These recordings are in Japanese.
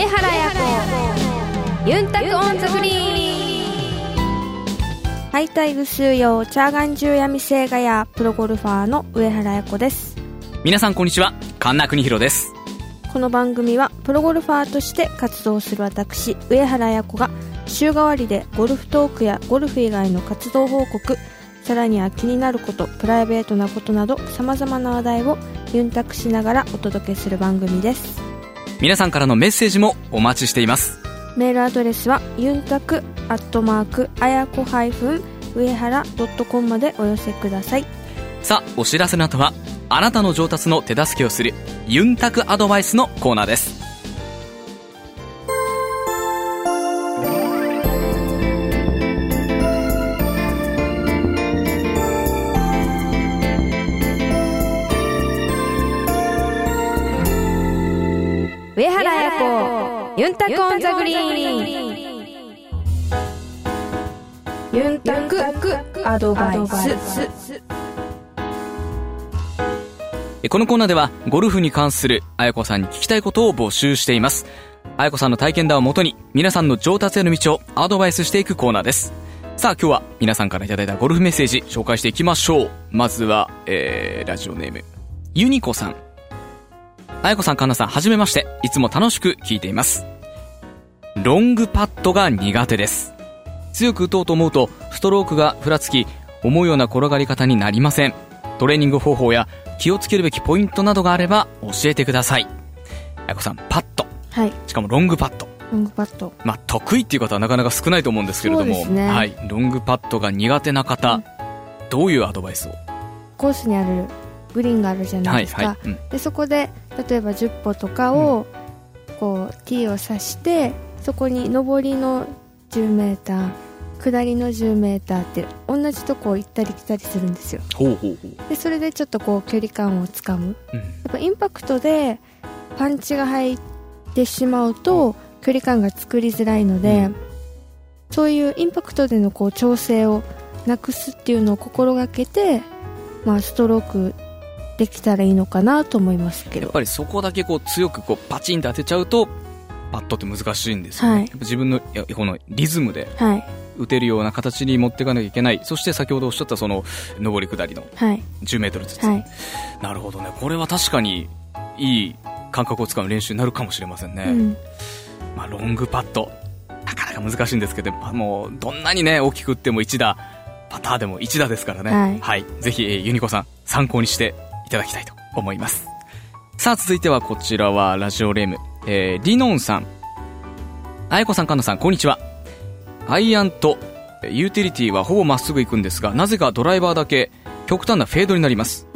上原彩子ユンタク on the green。ハイタイグ数用チャーガン中闇星画やプロゴルファーの上原彩子です。皆さんこんにちは。神田邦弘です。この番組はプロゴルファーとして活動する私上原彩子が週替わりでゴルフトークやゴルフ以外の活動報告さらには気になることプライベートなことなどさまざまな話題をユンタクしながらお届けする番組です皆さんからのメッセージもお待ちしています。メールアドレスはユンタクアットマークあやこハイフン上原ドットコムまでお寄せください。さあお知らせの後はあなたの上達の手助けをするユンタクアドバイスのコーナーですユンタクオンザグリーン。ユンタクアドバイス。このコーナーではゴルフに関するあやこさんに聞きたいことを募集しています。あやこさんの体験談をもとに皆さんの上達への道をアドバイスしていくコーナーです。さあ今日は皆さんからいただいたゴルフメッセージ紹介していきましょう。まずは、えー、ラジオネームユニコさん。あやこさん、かんなさん、はじめまして。いつも楽しく聞いています。ロングパットが苦手です。強く打とうと思うと、ストロークがふらつき、思うような転がり方になりません。トレーニング方法や気をつけるべきポイントなどがあれば教えてください。あやこさん、パット。はいしかもロングパット。ロングパットまあ、得意っていう方はなかなか少ないと思うんですけれども、ねはい。ロングパットが苦手な方、どういうアドバイスを？コースにあるグリーンがあるじゃないですか、はい、はい。うん。でそこで例えば10歩とかを、こうティーを刺してそこに上りの 10m 下りの 10m って同じとこを行ったり来たりするんですよほうほうほう。でそれでちょっとこう距離感をつかむうん。やっぱインパクトでパンチが入ってしまうと距離感が作りづらいので、うんそういうインパクトでのこう調整をなくすっていうのを心がけて、まあ、ストロークできたらいいのかなと思いますけど。やっぱりそこだけこう強くこうパチンと当てちゃうとパットって難しいんですよね、はい。自分のこのリズムではい。打てるような形に持っていかなきゃいけない。そして先ほどおっしゃったその上り下りのはい。1 0ルずつ、はい、なるほどね。これは確かにいい感覚をつかむ練習になるかもしれませんね、うん、まあ、ロングパットなかなか難しいんですけどまあもうどんなにね大きく打っても1打。パターでも1打ですからね。はい。ぜひ、えーユニコさん参考にしていただきたいと思いますさあ続いてはこちらはラジオレーム、えーリノンさんあやこさん、かんなさん、こんにちは。アイアンとえーユーティリティはほぼまっすぐ行くんですが、なぜかドライバーだけ極端なフェードになります。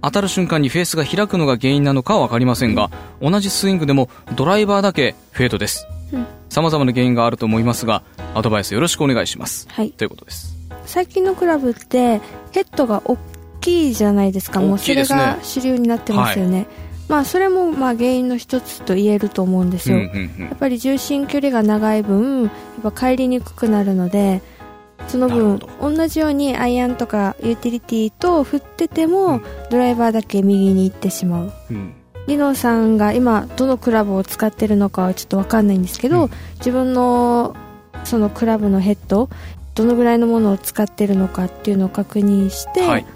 当たる瞬間にフェースが開くのが原因なのかはわかりませんが、同じスイングでもドライバーだけフェードですうん。様々な原因があると思いますが、アドバイスよろしくお願いします。はいということです。最近のクラブってヘッドが大きいじゃないですか。もうそれが主流になってますよね、まあそれもまあ原因の一つと言えると思うんですうんよ、うんうん。やっぱり重心距離が長い分やっぱ帰りにくくなるのでその分同じようにアイアンとかユーティリティと振ってても、うん。ドライバーだけ右に行ってしまう。うん。リノさんが今どのクラブを使ってるのかはちょっと分かんないんですけど、うん。自分のそのクラブのヘッドどのぐらいのものを使ってるのかっていうのを確認して、はい。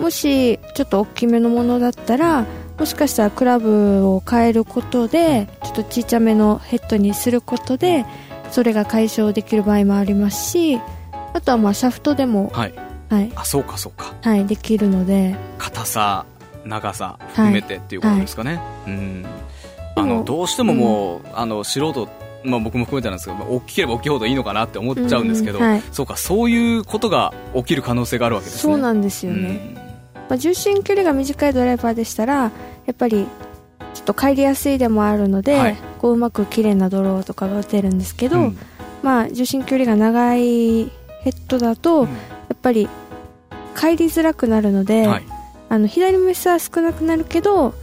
もしちょっと大きめのものだったらもしかしたらクラブを変えることでちょっとちっちゃめのヘッドにすることでそれが解消できる場合もありますしあとはまあシャフトでも、はい。はいあ、そうかそうか。はい、できるので硬さ、長さ含めてっていうことですかね。うん。あの、どうしてももう、あの、素人、まあ僕も含めてなんですけど、まあ大きければ大きいほどいいのかなって思っちゃうんですけど、うんうんはいそうか、そういうことが起きる可能性があるわけですね。そうなんですよね、まあ、重心距離が短いドライバーでしたらやっぱりちょっと帰りやすいでもあるので、はい。こううまく綺麗なドローとかが打てるんですけど、うん。まあ重心距離が長いヘッドだと、うん。やっぱり帰りづらくなるので、はい。あの左ミスは少なくなるけど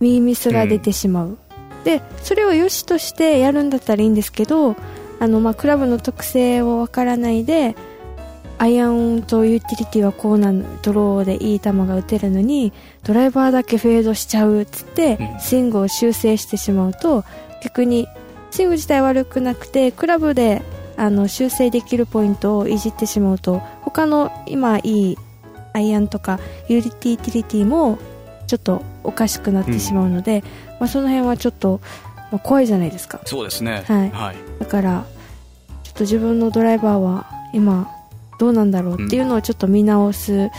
右ミスが出てしまう、でそれを良しとしてやるんだったらいいんですけどあの、まあ、クラブの特性をわからないでアイアンとユーティリティはこうなのドローでいい球が打てるのにドライバーだけフェードしちゃうっつって、うん。スイングを修正してしまうと逆にスイング自体悪くなくてクラブであの修正できるポイントをいじってしまうと他の今いいアイアンとかユーティリティもちょっとおかしくなってしまうので、まあ、その辺はちょっと、まあ、怖いじゃないですか。そうですね。はい。はい、だからちょっと自分のドライバーは今どうなんだろうっていうのをちょっと見直す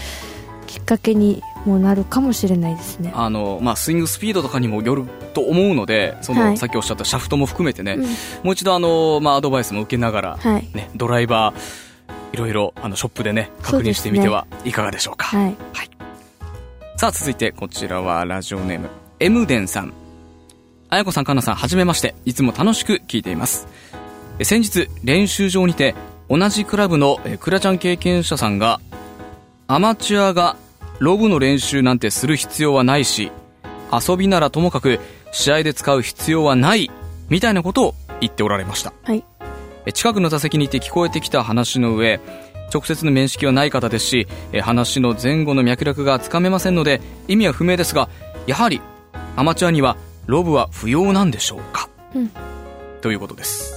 きっかけにもなるかもしれないですね。あのまあ、スイングスピードとかにもよると思うのでその、はい。さっきおっしゃったシャフトも含めてね、うん。もう一度あの、まあ、アドバイスも受けながら、はい、ね、ドライバーいろいろあのショップでね確認してみてはいかがでしょうか。はい、さあ続いてこちらはラジオネーム M デンさん。あやこさんかなさんはじめまして。いつも楽しく聞いています。え先日練習場にて同じクラブのえクラちゃん経験者さんがアマチュアがロブの練習なんてする必要はないし遊びならともかく試合で使う必要はないみたいなことを言っておられました。はい、え近くの座席にいて聞こえてきた話の上直接の面識はない方ですしえ話の前後の脈絡がつかめませんので意味は不明ですがやはりアマチュアにはロブは不要なんでしょうか、うん。ということです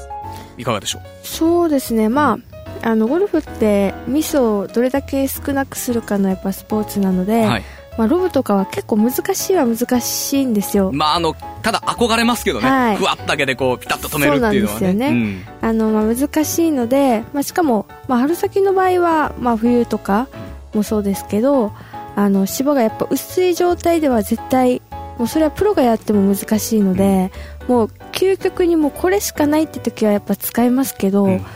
いかがでしょう？そうですね、まあ、あのゴルフってミスをどれだけ少なくするかのやっぱスポーツなので、はい。まあ、ロブとかは結構難しいは難しいんですよ。まああのただ憧れますけどね、はい。ふわっだけでこうピタッと止めるっていうのはね。そうなんですよね。あの、まあ、難しいので、まあ、しかも、まあ、春先の場合は、まあ、冬とかもそうですけどあの芝がやっぱ薄い状態では絶対もうそれはプロがやっても難しいので、もう究極にもうこれしかないって時はやっぱ使いますけど、うん。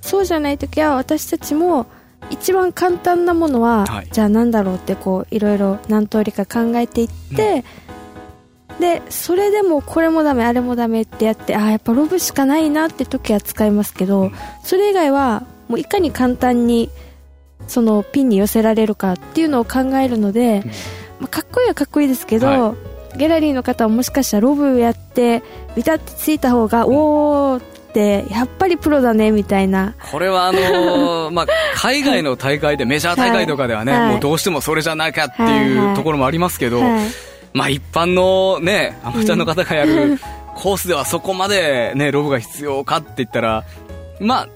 そうじゃない時は私たちも一番簡単なものは、はい。じゃあなんだろうってこういろいろ何通りか考えていって、でそれでもこれもダメあれもダメってやってあーやっぱロブしかないなって時は使いますけど、うん。それ以外はもういかに簡単にそのピンに寄せられるかっていうのを考えるので、まあ、かっこいいはかっこいいですけど、はギャラリーの方はもしかしたらロブやってビタッてついた方が、おーってやっぱりプロだねみたいな。これはあのー まあ、海外の大会で、メジャー大会とかではね、はい。もうどうしてもそれじゃなきゃってはいはい。いうところもありますけど、はい。まあ一般のね、アマチュアの方がやるコースではそこまでね、ロブが必要かって言ったら、まあ、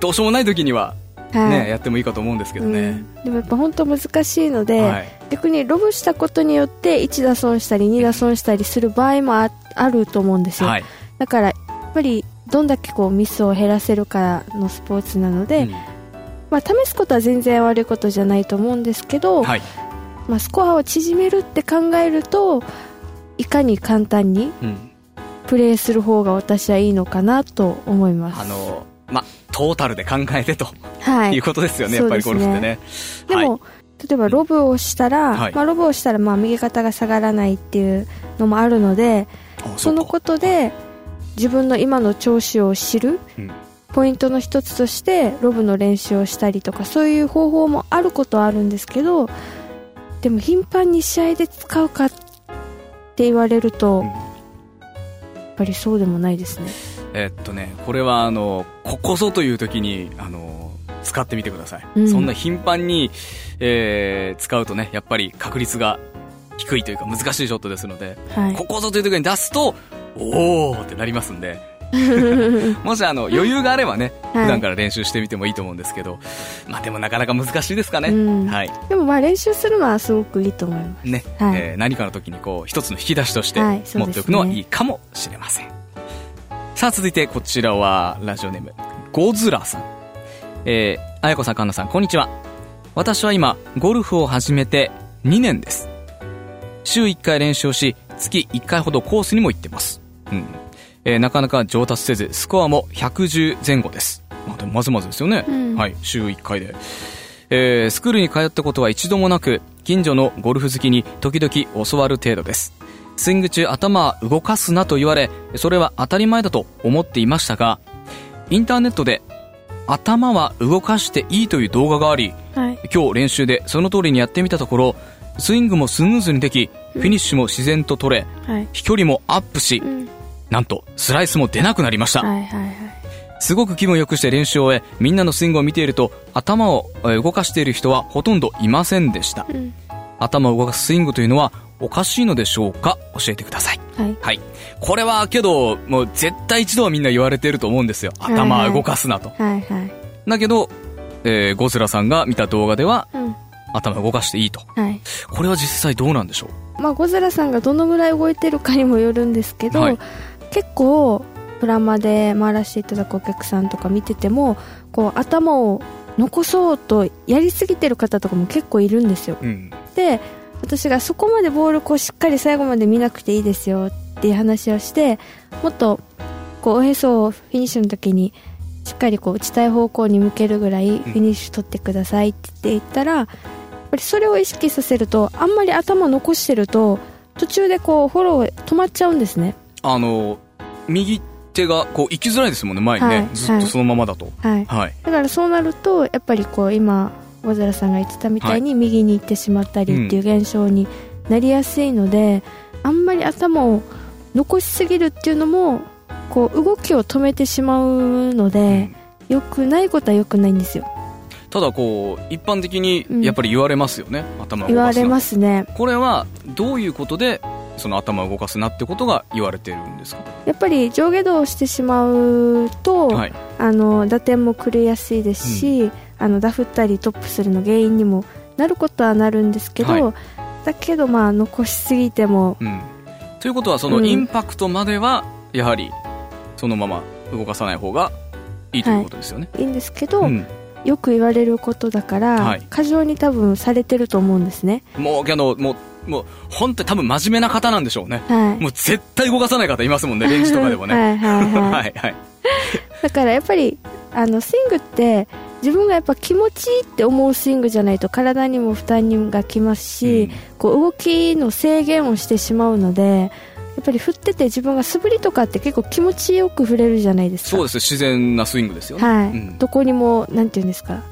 どうしようもない時にははいね、やってもいいかと思うんですけどね。うんでもやっぱ本当難しいので、はい。逆にロブしたことによって1打損したり2打損したりする場合もああると思うんですよ、はい。だからやっぱりどんだけこうミスを減らせるかのスポーツなので、うんまあ、試すことは全然悪いことじゃないと思うんですけど、はい。まあ、スコアを縮めるって考えるといかに簡単にうん。プレーする方が私はいいのかなと思いますあの、まあ、トータルで考えてとはい。いうことですよね、やっぱりゴルフってね。でも、はい。例えばロブをしたら、はい。まあ、ロブをしたらまあ右肩が下がらないっていうのもあるのであそのことで自分の今の調子を知るうん。ポイントの一つとしてロブの練習をしたりとかそういう方法もあることはあるんですけどでも頻繁に試合で使うかって言われると、うん。やっぱりそうでもないですねえっとね、これはあの、ここぞという時に、あの、使ってみてください。うん。そんな頻繁に、えー使うとね、やっぱり確率が低いというか難しいショットですので、はい。ここぞという時に出すと、おーってなりますんで、もしあの、余裕があればね、はい。普段から練習してみてもいいと思うんですけど、まあでもなかなか難しいですかね。うん。はい。でもまあ練習するのはすごくいいと思います。ね、はい。えー何かの時にこう、一つの引き出しとして持っておくのはいいかもしれません。さあ続いてこちらは、ラジオネーム、ゴズラさん。えー、あやこさん、かんなさん、こんにちは。私は今、ゴルフを始めて2年です。週1回練習をし、月1回ほどコースにも行ってます。うん。えーなかなか上達せず、スコアも110前後です。まあでもまずまずですよね。うんはい、週1回で。えースクールに通ったことは一度もなく、近所のゴルフ好きに時々教わる程度です。スイング中頭は動かすなと言われ、それは当たり前だと思っていましたが、インターネットで頭は動かしていいという動画があり、はい。今日練習でその通りにやってみたところ、スイングもスムーズにでき、フィニッシュも自然と取れ、はい。飛距離もアップしう、ん。なんとスライスも出なくなりました。はいはいはい。すごく気分良くして練習を終え、みんなのスイングを見ていると、頭をえー動かしている人はほとんどいませんでした。うん頭を動かすスイングというのはおかしいのでしょうか？教えてください。はい。はい。これはけど、もう絶対一度はみんな言われてると思うんですよ。はいはい頭動かすなと。はいはい。だけど、えーゴズラさんが見た動画では、うん。頭動かしていいと。はい。これは実際どうなんでしょう？まあ、ゴズラさんがどのぐらい動いてるかにもよるんですけど、はい結構、プラマで回らせていただくお客さんとか見てても、こう、頭を残そうとやりすぎてる方とかも結構いるんですよ。うん。で、私がそこまでボールこうしっかり最後まで見なくていいですよっていう話をして、もっと、こう、おへそをフィニッシュの時に、しっかりこう打ちたい方向に向けるぐらいフィニッシュ取ってくださいって言ったら、やっぱりそれを意識させるとあんまり頭残してると途中でこうフォロー止まっちゃうんですねあの、右手がこう行きづらいですもんね、前にね。はいずっとそのままだと。はいはい。だからそうなるとやっぱりこう今小寺さんが言ってたみたいに右に行ってしまったりっていう現象になりやすいので、あんまり頭を残しすぎるっていうのもこう動きを止めてしまうので、良くないことは良くないんですよ。ただこう、一般的にうん。やっぱり言われますよね。頭を動かすな言われますね。これはどういうことでその頭を動かすなってことが言われてるんですか？やっぱり上下動をしてしまうと、はい。あの打点も狂いやすいですし、あのダフったりトップするの原因にもなることはなるんですけど、はい。だけどまあ残しすぎてもうん。ということはそのうん。インパクトまではやはりそのまま動かさない方がいいということですよね、いいんですけど、うん。よく言われることだから、はい。過剰に多分されてると思うんですね。もうけどもうもう本当に多分真面目な方なんでしょうね。はい。もう絶対動かさない方いますもんね レンジとかでもね。はいはいはい。はいはい。だからやっぱりあのスイングって自分がやっぱ気持ちいいって思うスイングじゃないと体にも負担がきますし、うん。こう動きの制限をしてしまうのでやっぱり振ってて自分が素振りとかって結構気持ちよく振れるじゃないですか。そうです。自然なスイングですよね、はい、うん。どこにもなんていうんですか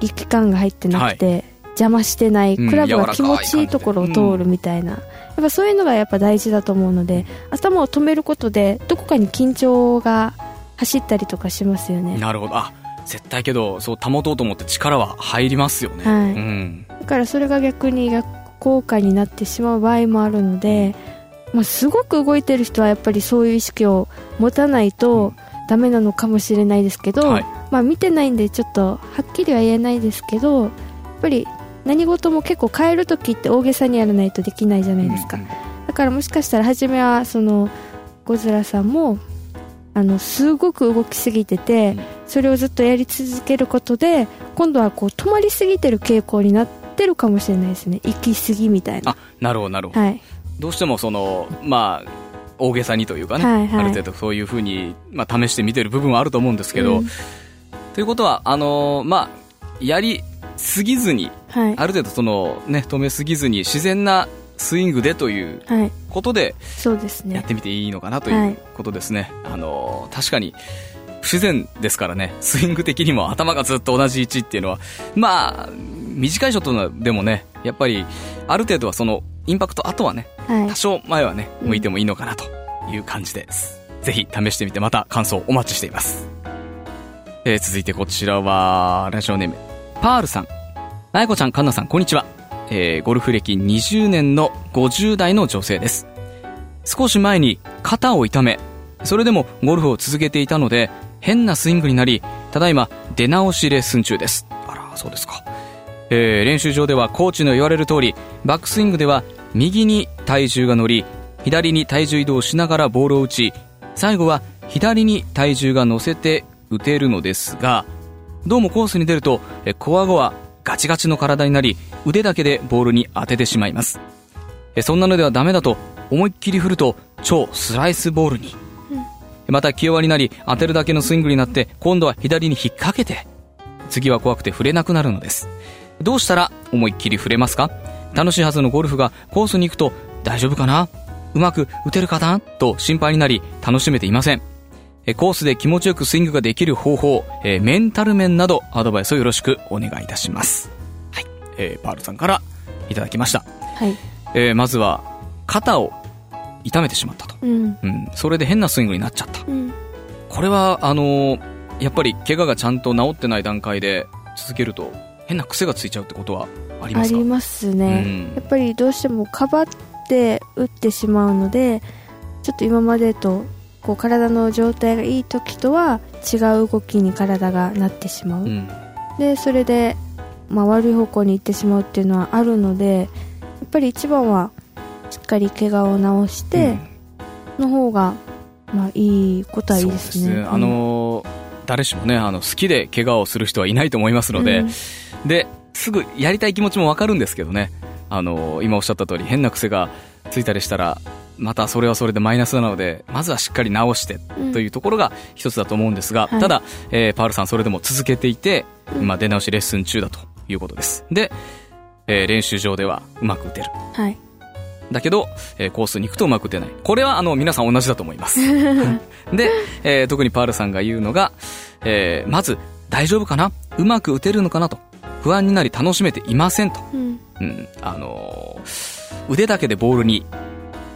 力感が入ってなくて、邪魔してないうんクラブが気持ちいいところを通るみたいな、やっぱそういうのがやっぱ大事だと思うので頭を止めることでどこかに緊張が走ったりとかしますよね。なるほど。あ絶対けどそう保とうと思って力は入りますよね、はい。うん。だからそれが逆に逆効果になってしまう場合もあるので、まあ、すごく動いてる人はやっぱりそういう意識を持たないとダメなのかもしれないですけど、はい。まあ、見てないんでちょっとはっきりは言えないですけどやっぱり何事も結構変える時って大げさにやらないとできないじゃないですか、うんうん。だからもしかしたら初めはそのゴズラさんもあのすごく動きすぎてて、うん。それをずっとやり続けることで今度はこう止まりすぎてる傾向になってるかもしれないですね。行き過ぎみたいな。あなるほどなるほど、はい。どうしてもそのまあ大げさにというかね、はいはい。ある程度そういうふうに、まあ、試してみてる部分はあると思うんですけど、うん。ということはあのーまあやりすぎずにはい。ある程度そのね止めすぎずに自然なスイングでというはい。ことでそうですね。やってみていいのかなとはい。いうことですね、あのー確かに不自然ですからね。スイング的にも頭がずっと同じ位置っていうのはまあ短いショットでもねやっぱりある程度はそのインパクト後はねはい。多少前はねうん。向いてもいいのかなという感じです、ぜひ試してみてまた感想お待ちしています、えー続いてこちらはラジオネームパールさん。あやこちゃんかんなさんこんにちは、えーゴルフ歴20年の50代の女性です。少し前に肩を痛めそれでもゴルフを続けていたので変なスイングになりただいま出直しレッスン中です。あらそうですか。えー練習場ではコーチの言われる通りバックスイングでは右に体重が乗り左に体重移動しながらボールを打ち最後は左に体重が乗せて打てるのですがどうもコースに出るとえコア後はガチガチの体になり腕だけでボールに当ててしまいます。えそんなのではダメだと思いっきり振ると超スライスボールに、また気弱になり当てるだけのスイングになって今度は左に引っ掛けて次は怖くて振れなくなるのです。どうしたら思いっきり振れますか？楽しいはずのゴルフがコースに行くと大丈夫かな？うまく打てるかな？と心配になり楽しめていませんえコースで気持ちよくスイングができる方法、えーメンタル面などアドバイスをよろしくお願いいたします。はい、えーパールさんからいただきました、はい。えーまずは肩を痛めてしまったと、うん。うん、それで変なスイングになっちゃった。うん。これはあのーやっぱり怪我がちゃんと治ってない段階で続けると変な癖がついちゃうってことはありますか？ありますね、うん。やっぱりどうしてもかばっって打ってしまうのでちょっと今までとこう体の状態がいい時とは違う動きに体がなってしまう、うん。でそれで、まあ、悪い方向に行ってしまうっていうのはあるのでやっぱり一番はしっかり怪我を治しての方が、まあ、いいことはいいですね。すね。あのー誰しもねあの好きで怪我をする人はいないと思いますので、うん。ですぐやりたい気持ちもわかるんですけどね。あのー今おっしゃった通り変な癖がついたりしたらまたそれはそれでマイナスなのでまずはしっかり直してうんというところが一つだと思うんですが、はいただ、えーパールさんそれでも続けていて、うん今出直しレッスン中だということですで、えー練習場ではうまく打てるはいだけど、えーコースに行くとうまく打てない。これはあの皆さん同じだと思います。で、えー特にパールさんが言うのが、えーまず大丈夫かな？うまく打てるのかなと。不安になり楽しめていませんと。うんうん。あのー腕だけでボールに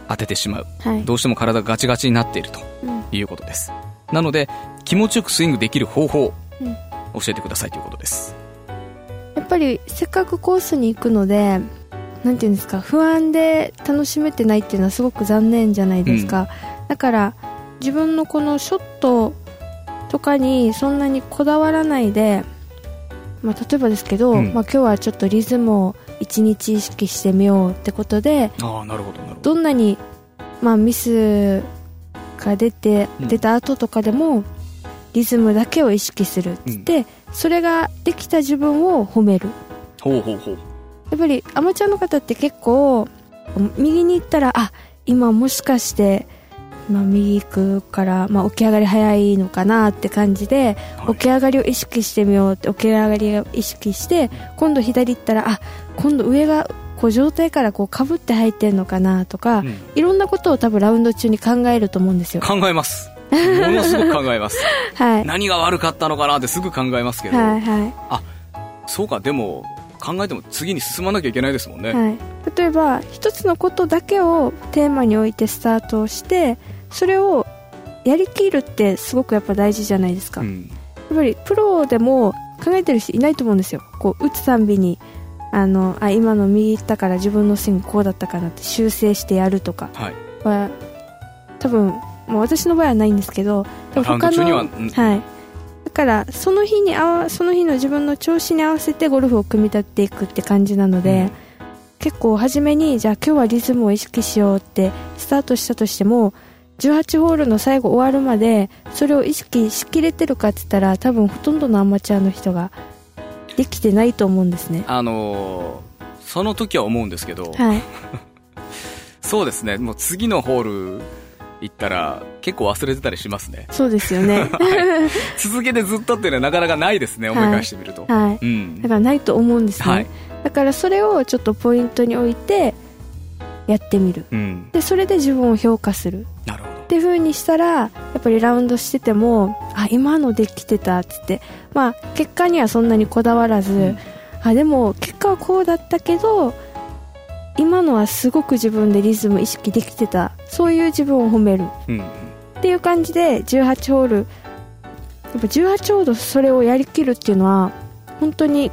当ててしまう。はいどうしても体がガチガチになっているとうんいうことです。なので、気持ちよくスイングできる方法をうん教えてくださいということです。やっぱりせっかくコースに行くのでなんていうんですか不安で楽しめてないっていうのはすごく残念じゃないですか、だから自分のこのショットとかにそんなにこだわらないで、まあ、例えばですけど、うんまあ、今日はちょっとリズムを一日意識してみようってことでああ、なるほど、んなに、まあ、ミスが出てうん出た後とかでもリズムだけを意識するっつって、それができた自分を褒める。ほうほうほう。やっぱりアマチュアの方って結構右に行ったらあ今もしかして、まあ、右行くから、まあ、起き上がり早いのかなって感じで、はい起き上がりを意識してみようって起き上がりを意識して今度左行ったらあ今度上がこう上体からこうかぶって入ってるのかなとか、うんいろんなことを多分ラウンド中に考えると思うんですよ。考えます。ものすごく考えます。はい、何が悪かったのかなってすぐ考えますけど、はいはいそうかでも考えても次に進まなきゃいけないですもんね、はい、例えば一つのことだけをテーマに置いてスタートをしてそれをやりきるってすごくやっぱ大事じゃないですか、やっうんぱりプロでも考えてる人いないと思うんですよ。こう打つたんびに。あのあ今の右行ったから自分のスイングこうだったかなって修正してやるとか。はい。は多分、まあ、私の場合はないんですけどでもラウンド中にはうん。はいだからその日に合わその日の自分の調子に合わせてゴルフを組み立てていくって感じなので、うん結構初めにじゃあ今日はリズムを意識しようってスタートしたとしても18ホールの最後終わるまでそれを意識しきれてるかって言ったら多分ほとんどのアマチュアの人ができてないと思うんですね。あのーその時は思うんですけど、はい。そうですね。もう次のホール行ったら結構忘れてたりしますね。そうですよね。続けてずっとっていうのはなかなかないですね思い返してみると、はい。うん。だからないと思うんですね、はい。だからそれをちょっとポイントに置いてやってみる。うん。でそれで自分を評価する。なるほど。っていう風にしたらやっぱりラウンドしててもあ今のできてたっつって。まあ結果にはそんなにこだわらず、ん。あでも結果はこうだったけど今のはすごく自分でリズム意識できてた。そういう自分を褒める。うんっていう感じで18ホール。やっぱ18ホールそれをやりきるっていうのは本当に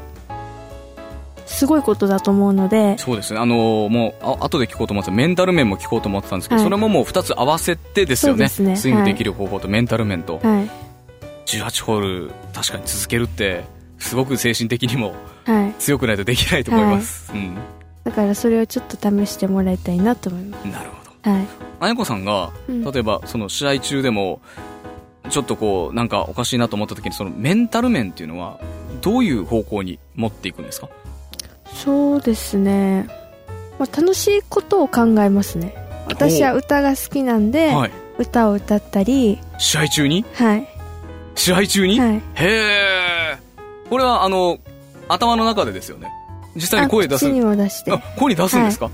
すごいことだと思うので。そうですね。あのーもうあ後で聞こうと思ってた。メンタル面も聞こうと思ってたんですけど、はい。それももう2つ合わせてですよね。ね。スイングできる方法とメンタル面と、はい。18ホール確かに続けるってすごく精神的にもはい。強くないとできないと思います、だからそれをちょっと試してもらいたいなと思いまうんなるほど。すはい。あやこさんがうん。例えばその試合中でもちょっとこうなんかおかしいなと思った時にそのメンタル面っていうのはどういう方向に持っていくんですか？そうですね、まあ、楽しいことを考えますね。私は歌が好きなんで、はい。歌を歌ったり。試合中に？はい。試合中に、はい。へえこれはあの頭の中でですよね実際に声出すあ口にも出してあ声に出すんですか、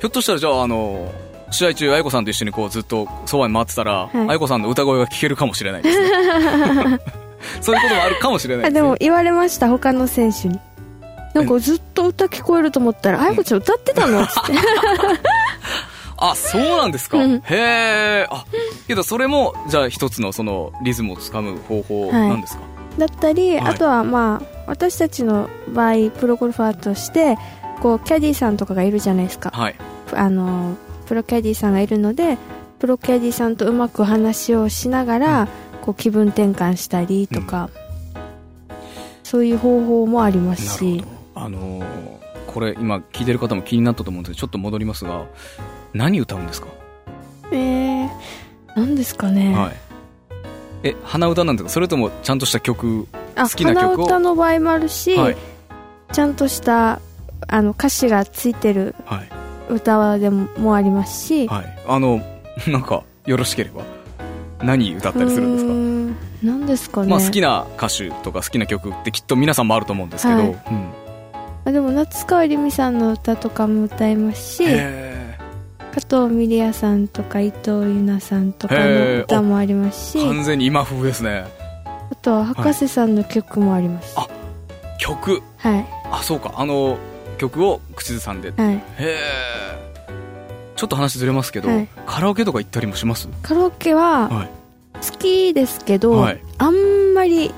ひょっとしたらじゃああの試合中、あやこさんと一緒にこうずっとそばに回ってたら、はいあやこさんの歌声が聞けるかもしれないですね。そういうこともあるかもしれないあですね。でも言われました他の選手になんかずっと歌聞こえると思ったら「あやこちゃん歌ってたの?」ってあ、そうなんですか？うんへえ。あ、けどそれも、じゃあ一つのそのリズムをつかむ方法なんですか、だったり、はい。あとはまあ私たちの場合プロゴルファーとしてこうキャディーさんとかがいるじゃないですか。はい。あのプロキャディーさんがいるのでプロキャディーさんとうまく話をしながら、こう気分転換したりとか、そういう方法もありますし。あのーこれ今聞いてる方も気になったと思うんですけどちょっと戻りますが何歌うんですか？えー、何ですかね、はいえ鼻歌なんですか？それともちゃんとした曲？あ好きな曲を？鼻歌の場合もあるし、はい。ちゃんとしたあの歌詞がついてるはい。歌でももありますし、はい。あの なんかよろしければ何歌ったりするんですか？何ですかね、まあ好きな歌手とか好きな曲ってきっと皆さんもあると思うんですけど、はい。うん。あでも夏川りみさんの歌とかも歌いますし。へ加藤ミリヤさんとか伊藤優奈さんとかの歌もありますしー完全に今風ですね。あとは博士さんの曲もあります、あ曲？はい。あそうか。あの曲を口ずさんで。へはい。えちょっと話ずれますけど、はい。カラオケとか行ったりもします？カラオケははい。好きですけど、はい。あんまり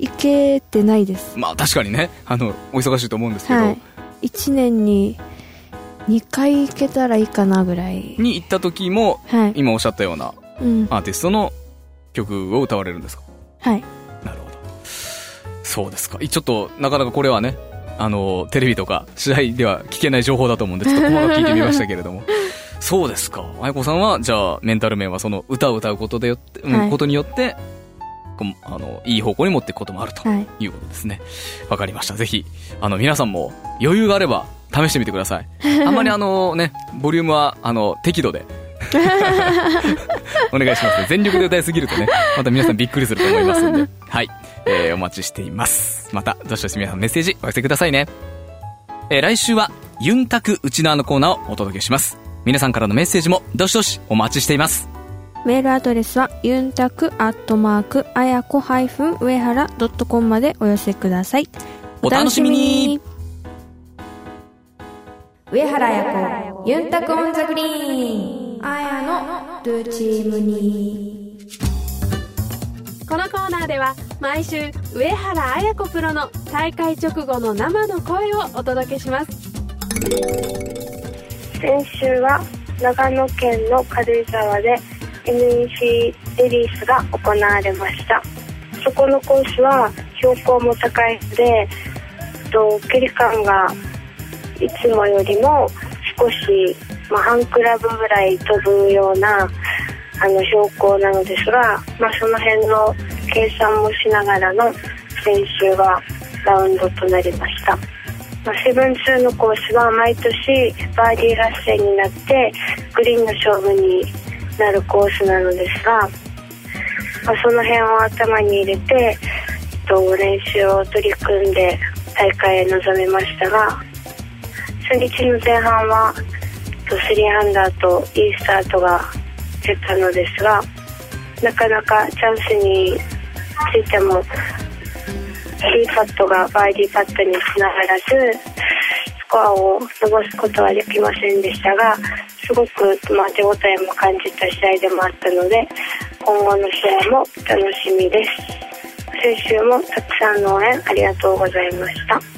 行けてないです。まあ確かにね。あのお忙しいと思うんですけど、はい。1年に2回行けたらいいかなぐらい。に行った時もはい、今おっしゃったようなうん、アーティストの曲を歌われるんですか？はい。なるほど。そうですか。ちょっとなかなかこれはねあのテレビとか試合では聞けない情報だと思うんでちょっと細かく聞いてみましたけれども。そうですか。愛子さんはじゃあメンタル面はその歌を歌うことでよって、うんはい。ことによってあのいい方向に持っていくこともあるとはい。いうことですね。わかりました。ぜひあの皆さんも余裕があれば試してみてください。あんまりあのねボリュームはあの適度で。お願いしますね。全力で歌いすぎるとねまた皆さんびっくりすると思いますんで。はい、えーお待ちしています。またどしどし皆さんメッセージお寄せくださいね、えー来週はユンタクウチナーのコーナーをお届けします。皆さんからのメッセージもどしどしお待ちしています。メールアドレスはユンタクアットマークあやこ上原ドットコムまでお寄せください。お楽しみに上原彩子ユンタク on the green あやのルーチームに。このコーナーでは毎週上原彩子プロの大会直後の生の声をお届けします。先週は長野県の軽井沢で NEC レディースが行われました。そこのコースは標高も高いのでと距離感がいつもよりも少し、まあ、半クラブぐらい飛ぶようなあの標高なのですが、まあ、その辺の計算もしながらの先週はラウンドとなりました。まあセブンツーのコースは毎年バーディー合戦になってグリーンの勝負になるコースなのですが、まあ、その辺を頭に入れて、えっと、練習を取り組んで大会へ臨みましたが初日の前半は3アンダーといいスタートが出たのですがなかなかチャンスについてもいいパットがバーディーパットにつながらずスコアを伸ばすことはできませんでしたがすごく、まあ、手応えも感じた試合でもあったので今後の試合も楽しみです。先週もたくさんの応援ありがとうございました。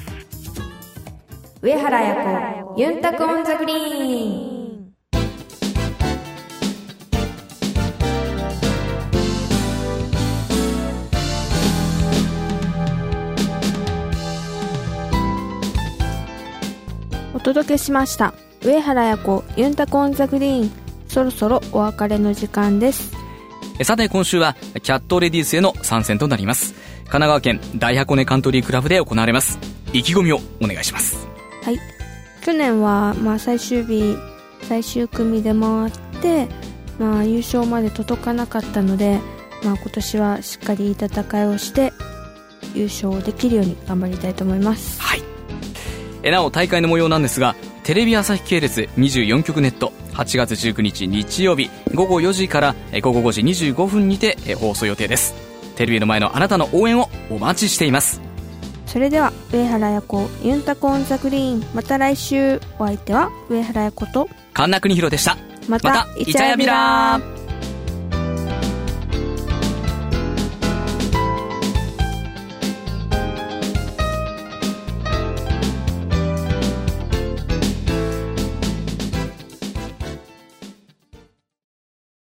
上原彩子ユンタク on the green。お届けしました。上原彩子ユンタコンザグリーン。そろそろお別れの時間です。さて今週はキャットレディースへの参戦となります。神奈川県大箱根カントリークラブで行われます。意気込みをお願いします。はい。去年はまあ最終日最終組で回って、まあ、優勝まで届かなかったので、まあ、今年はしっかりいい戦いをして優勝できるように頑張りたいと思います。はい。えなお大会の模様なんですがテレビ朝日系列24局ネット8月19日日曜日午後4時から午後5時25分にて放送予定です。テレビの前のあなたの応援をお待ちしています。それでは上原彩子ユンタコンザグリーン。また来週。お相手は上原彩子と神田邦弘でした。またまたイチャヤビラー